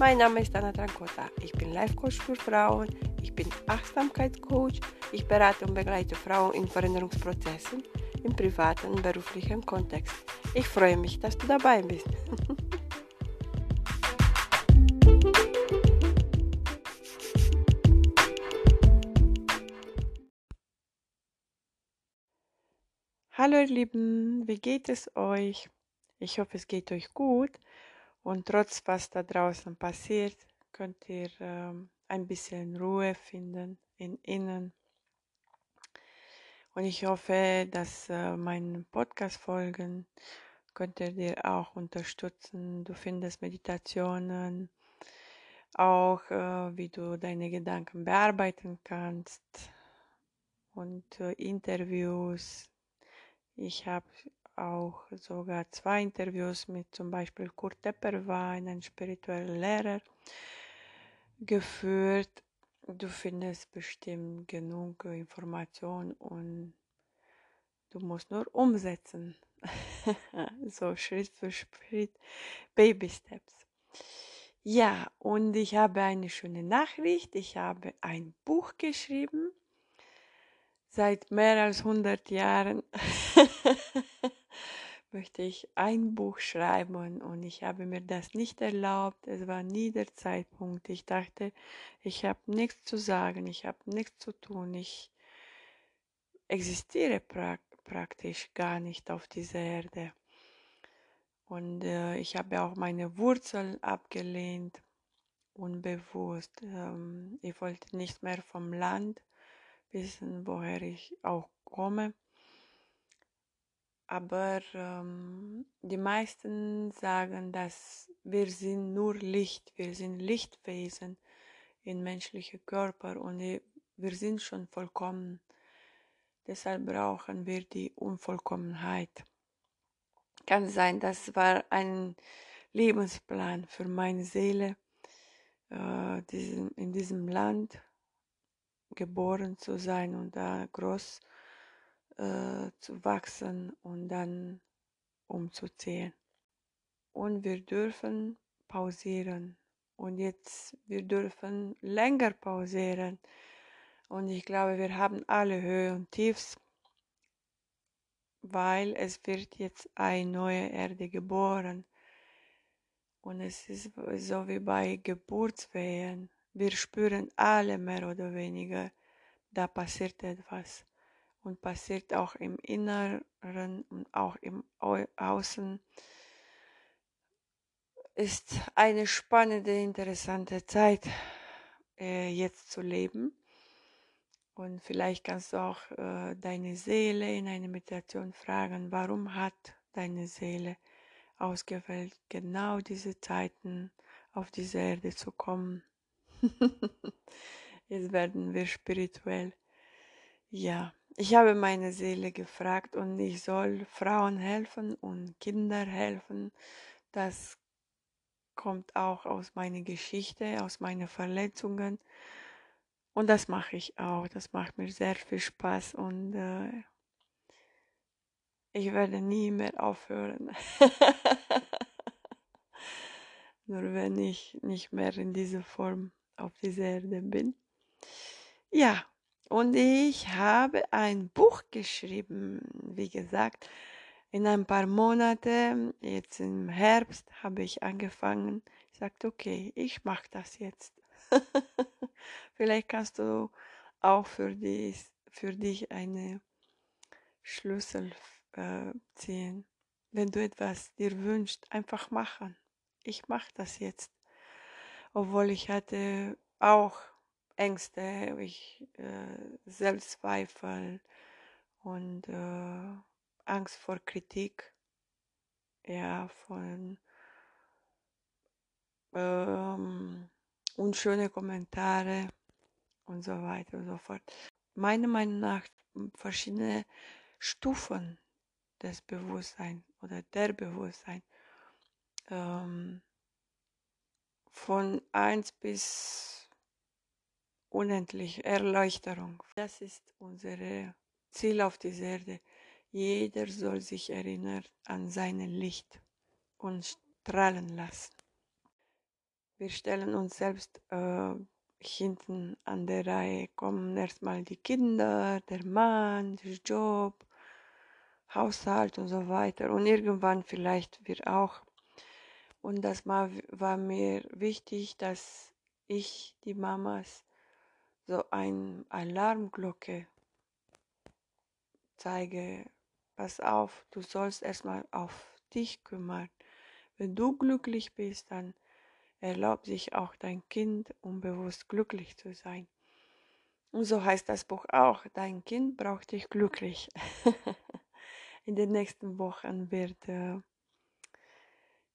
Mein Name ist Anna Trancota. Ich bin Life Coach für Frauen. Ich bin Achtsamkeitscoach. Ich berate und begleite Frauen in Veränderungsprozessen im privaten und beruflichen Kontext. Ich freue mich, dass du dabei bist. Hallo ihr Lieben, wie geht es euch? Ich hoffe, es geht euch gut. Und trotz was da draußen passiert, könnt ihr ähm, ein bisschen Ruhe finden in innen. Und ich hoffe, dass äh, meine Podcast-Folgen könnt ihr dir auch unterstützen. Du findest Meditationen, auch äh, wie du deine Gedanken bearbeiten kannst und äh, Interviews. Ich habe auch sogar zwei Interviews mit zum Beispiel Kurt Tepper war, ein spiritueller Lehrer, geführt. Du findest bestimmt genug Informationen und du musst nur umsetzen. so Schritt für Schritt, Baby Steps. Ja, und ich habe eine schöne Nachricht. Ich habe ein Buch geschrieben. Seit mehr als 100 Jahren möchte ich ein Buch schreiben und ich habe mir das nicht erlaubt. Es war nie der Zeitpunkt. Ich dachte, ich habe nichts zu sagen, ich habe nichts zu tun. Ich existiere pra praktisch gar nicht auf dieser Erde. Und äh, ich habe auch meine Wurzeln abgelehnt, unbewusst. Ähm, ich wollte nicht mehr vom Land wissen, woher ich auch komme. Aber ähm, die meisten sagen, dass wir sind nur Licht, wir sind Lichtwesen in menschlichen Körper und wir sind schon vollkommen. Deshalb brauchen wir die Unvollkommenheit. Kann sein, das war ein Lebensplan für meine Seele, äh, diesen, in diesem Land geboren zu sein und da groß äh, zu wachsen und dann umzuziehen. Und wir dürfen pausieren. Und jetzt, wir dürfen länger pausieren. Und ich glaube, wir haben alle Höhe und Tiefs, weil es wird jetzt eine neue Erde geboren. Und es ist so wie bei Geburtswehen. Wir spüren alle mehr oder weniger, da passiert etwas und passiert auch im Inneren und auch im Außen. Ist eine spannende, interessante Zeit äh, jetzt zu leben. Und vielleicht kannst du auch äh, deine Seele in einer Meditation fragen, warum hat deine Seele ausgewählt, genau diese Zeiten auf diese Erde zu kommen. Jetzt werden wir spirituell. Ja, ich habe meine Seele gefragt und ich soll Frauen helfen und Kinder helfen. Das kommt auch aus meiner Geschichte, aus meinen Verletzungen. Und das mache ich auch. Das macht mir sehr viel Spaß und äh, ich werde nie mehr aufhören. Nur wenn ich nicht mehr in dieser Form auf dieser Erde bin. Ja, und ich habe ein Buch geschrieben, wie gesagt, in ein paar Monaten, jetzt im Herbst, habe ich angefangen. Ich sagte, okay, ich mache das jetzt. Vielleicht kannst du auch für, dies, für dich eine Schlüssel äh, ziehen. Wenn du etwas dir wünschst, einfach machen. Ich mache das jetzt. Obwohl ich hatte auch Ängste, ich, äh, Selbstzweifel und äh, Angst vor Kritik, ja, von ähm, unschöne Kommentare und so weiter und so fort. meiner Meinung nach verschiedene Stufen des Bewusstseins oder der Bewusstsein. Ähm, von 1 bis unendlich Erleuchterung. Das ist unser Ziel auf dieser Erde. Jeder soll sich erinnern an sein Licht und strahlen lassen. Wir stellen uns selbst äh, hinten an der Reihe, kommen erstmal die Kinder, der Mann, der Job, Haushalt und so weiter. Und irgendwann vielleicht wir auch. Und das war mir wichtig, dass ich die Mamas so eine Alarmglocke zeige. Pass auf, du sollst erstmal auf dich kümmern. Wenn du glücklich bist, dann erlaubt sich auch dein Kind unbewusst glücklich zu sein. Und so heißt das Buch auch, dein Kind braucht dich glücklich. In den nächsten Wochen wird äh,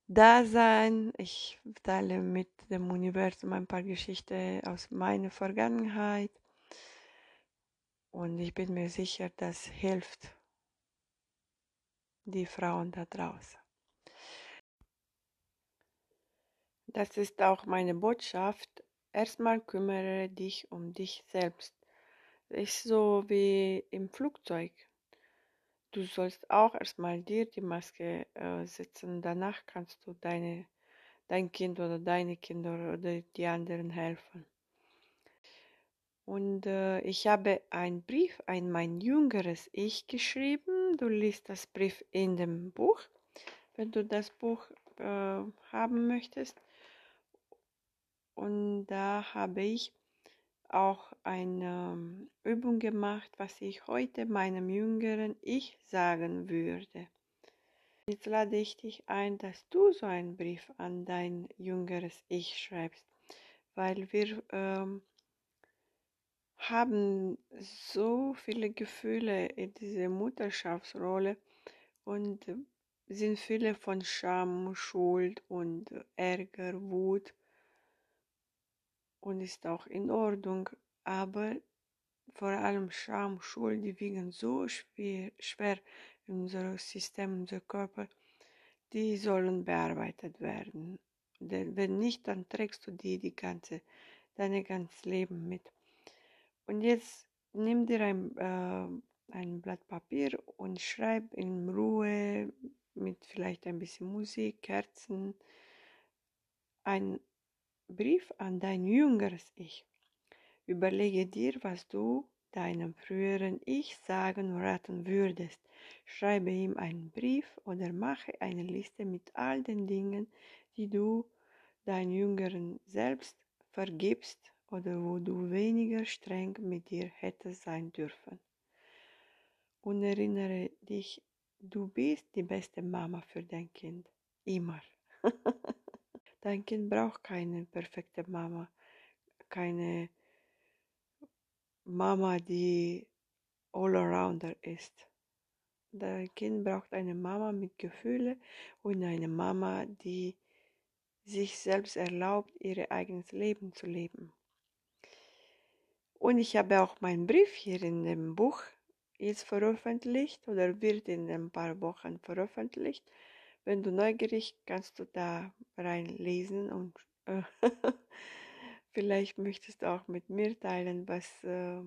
da sein. Ich teile mit dem Universum ein paar Geschichten aus meiner Vergangenheit. Und ich bin mir sicher, das hilft die Frauen da draußen. Das ist auch meine Botschaft. Erstmal kümmere dich um dich selbst. Ist so wie im Flugzeug. Du sollst auch erstmal dir die Maske äh, setzen. Danach kannst du deine, dein Kind oder deine Kinder oder die anderen helfen. Und äh, ich habe einen Brief an mein jüngeres Ich geschrieben. Du liest das Brief in dem Buch, wenn du das Buch äh, haben möchtest. Und da habe ich auch eine Übung gemacht, was ich heute meinem jüngeren Ich sagen würde. Jetzt lade ich dich ein, dass du so einen Brief an dein jüngeres Ich schreibst, weil wir ähm, haben so viele Gefühle in dieser Mutterschaftsrolle und sind viele von Scham, Schuld und Ärger, Wut und ist auch in Ordnung, aber vor allem Scham, Schuld, die wiegen so schwer, schwer in unserem System, in unserem Körper, die sollen bearbeitet werden. Denn wenn nicht, dann trägst du die, die ganze, dein ganzes Leben mit. Und jetzt nimm dir ein, äh, ein Blatt Papier und schreib in Ruhe mit vielleicht ein bisschen Musik, Kerzen, ein Brief an dein jüngeres Ich. Überlege dir, was du deinem früheren Ich sagen und raten würdest. Schreibe ihm einen Brief oder mache eine Liste mit all den Dingen, die du dein jüngeren Selbst vergibst oder wo du weniger streng mit dir hättest sein dürfen. Und erinnere dich, du bist die beste Mama für dein Kind. Immer. Dein Kind braucht keine perfekte Mama, keine Mama, die all-arounder ist. Dein Kind braucht eine Mama mit Gefühle und eine Mama, die sich selbst erlaubt, ihr eigenes Leben zu leben. Und ich habe auch meinen Brief hier in dem Buch jetzt veröffentlicht oder wird in ein paar Wochen veröffentlicht. Wenn du neugierig kannst du da reinlesen und äh, vielleicht möchtest du auch mit mir teilen, was äh,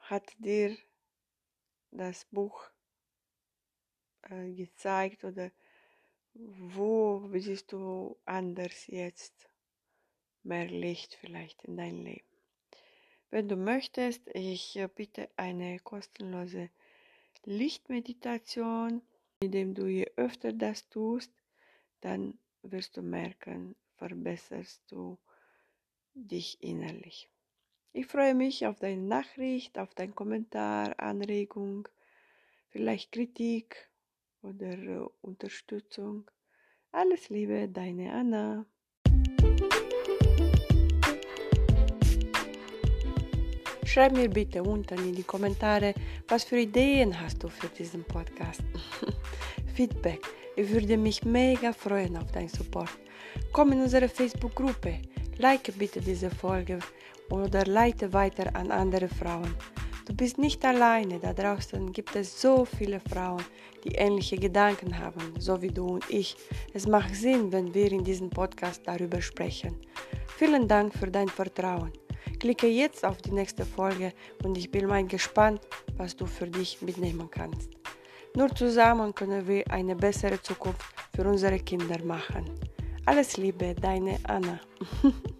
hat dir das Buch äh, gezeigt oder wo siehst du anders jetzt mehr Licht vielleicht in dein Leben. Wenn du möchtest, ich äh, bitte eine kostenlose Lichtmeditation indem du je öfter das tust, dann wirst du merken, verbesserst du dich innerlich. Ich freue mich auf deine Nachricht, auf deinen Kommentar, Anregung, vielleicht Kritik oder äh, Unterstützung. Alles Liebe, deine Anna. Schreib mir bitte unten in die Kommentare, was für Ideen hast du für diesen Podcast. Feedback. Ich würde mich mega freuen auf deinen Support. Komm in unsere Facebook-Gruppe, like bitte diese Folge oder leite weiter an andere Frauen. Du bist nicht alleine, da draußen gibt es so viele Frauen, die ähnliche Gedanken haben, so wie du und ich. Es macht Sinn, wenn wir in diesem Podcast darüber sprechen. Vielen Dank für dein Vertrauen. Klicke jetzt auf die nächste Folge und ich bin mal gespannt, was du für dich mitnehmen kannst. Nur zusammen können wir eine bessere Zukunft für unsere Kinder machen. Alles Liebe, deine Anna.